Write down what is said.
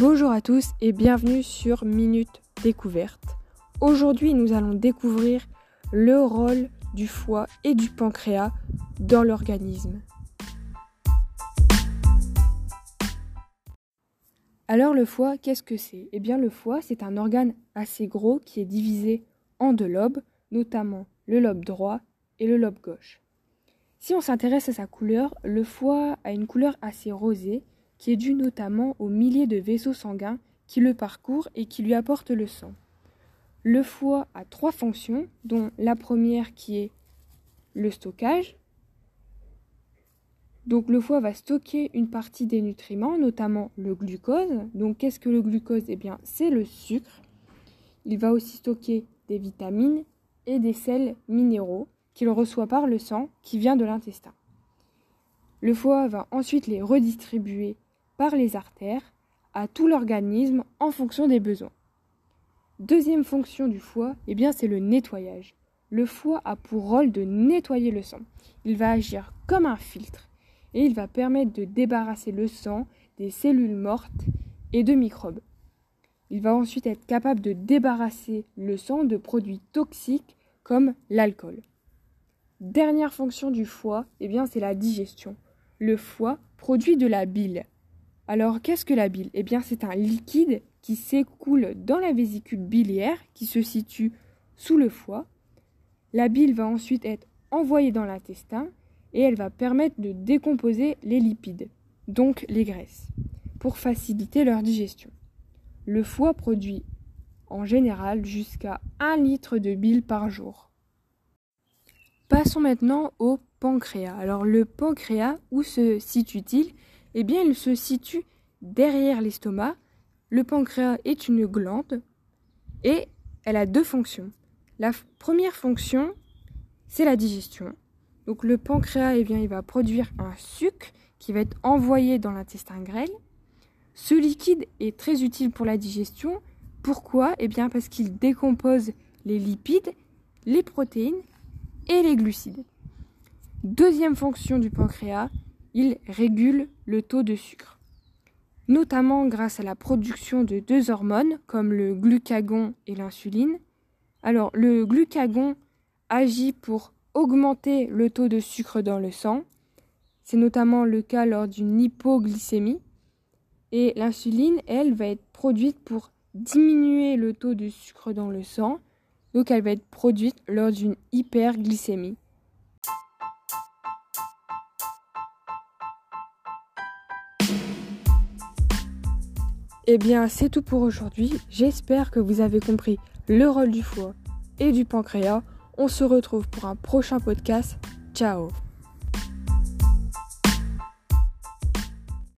Bonjour à tous et bienvenue sur Minute Découverte. Aujourd'hui, nous allons découvrir le rôle du foie et du pancréas dans l'organisme. Alors le foie, qu'est-ce que c'est? Eh bien le foie, c'est un organe assez gros qui est divisé en deux lobes, notamment le lobe droit et le lobe gauche. Si on s'intéresse à sa couleur, le foie a une couleur assez rosée qui est due notamment aux milliers de vaisseaux sanguins qui le parcourent et qui lui apportent le sang. Le foie a trois fonctions, dont la première qui est le stockage. Donc le foie va stocker une partie des nutriments, notamment le glucose. Donc qu'est-ce que le glucose? Eh bien c'est le sucre. Il va aussi stocker des vitamines et des sels minéraux qu'il reçoit par le sang qui vient de l'intestin. Le foie va ensuite les redistribuer par les artères à tout l'organisme en fonction des besoins. Deuxième fonction du foie, eh bien c'est le nettoyage. Le foie a pour rôle de nettoyer le sang. Il va agir comme un filtre et il va permettre de débarrasser le sang des cellules mortes et de microbes. Il va ensuite être capable de débarrasser le sang de produits toxiques comme l'alcool. Dernière fonction du foie, eh bien c'est la digestion. Le foie produit de la bile. Alors qu'est-ce que la bile? Eh bien c'est un liquide qui s'écoule dans la vésicule biliaire qui se situe sous le foie. La bile va ensuite être envoyée dans l'intestin et elle va permettre de décomposer les lipides, donc les graisses, pour faciliter leur digestion. Le foie produit en général jusqu'à 1 litre de bile par jour. Passons maintenant au pancréas. Alors le pancréas, où se situe-t-il? Eh bien il se situe derrière l'estomac le pancréas est une glande et elle a deux fonctions. La première fonction, c'est la digestion. Donc le pancréas, eh bien, il va produire un sucre qui va être envoyé dans l'intestin grêle. Ce liquide est très utile pour la digestion. Pourquoi? Eh bien parce qu'il décompose les lipides, les protéines et les glucides. Deuxième fonction du pancréas, il régule le taux de sucre notamment grâce à la production de deux hormones comme le glucagon et l'insuline. Alors le glucagon agit pour augmenter le taux de sucre dans le sang. C'est notamment le cas lors d'une hypoglycémie. Et l'insuline, elle, va être produite pour diminuer le taux de sucre dans le sang. Donc elle va être produite lors d'une hyperglycémie. Eh bien, c'est tout pour aujourd'hui. J'espère que vous avez compris le rôle du foie et du pancréas. On se retrouve pour un prochain podcast. Ciao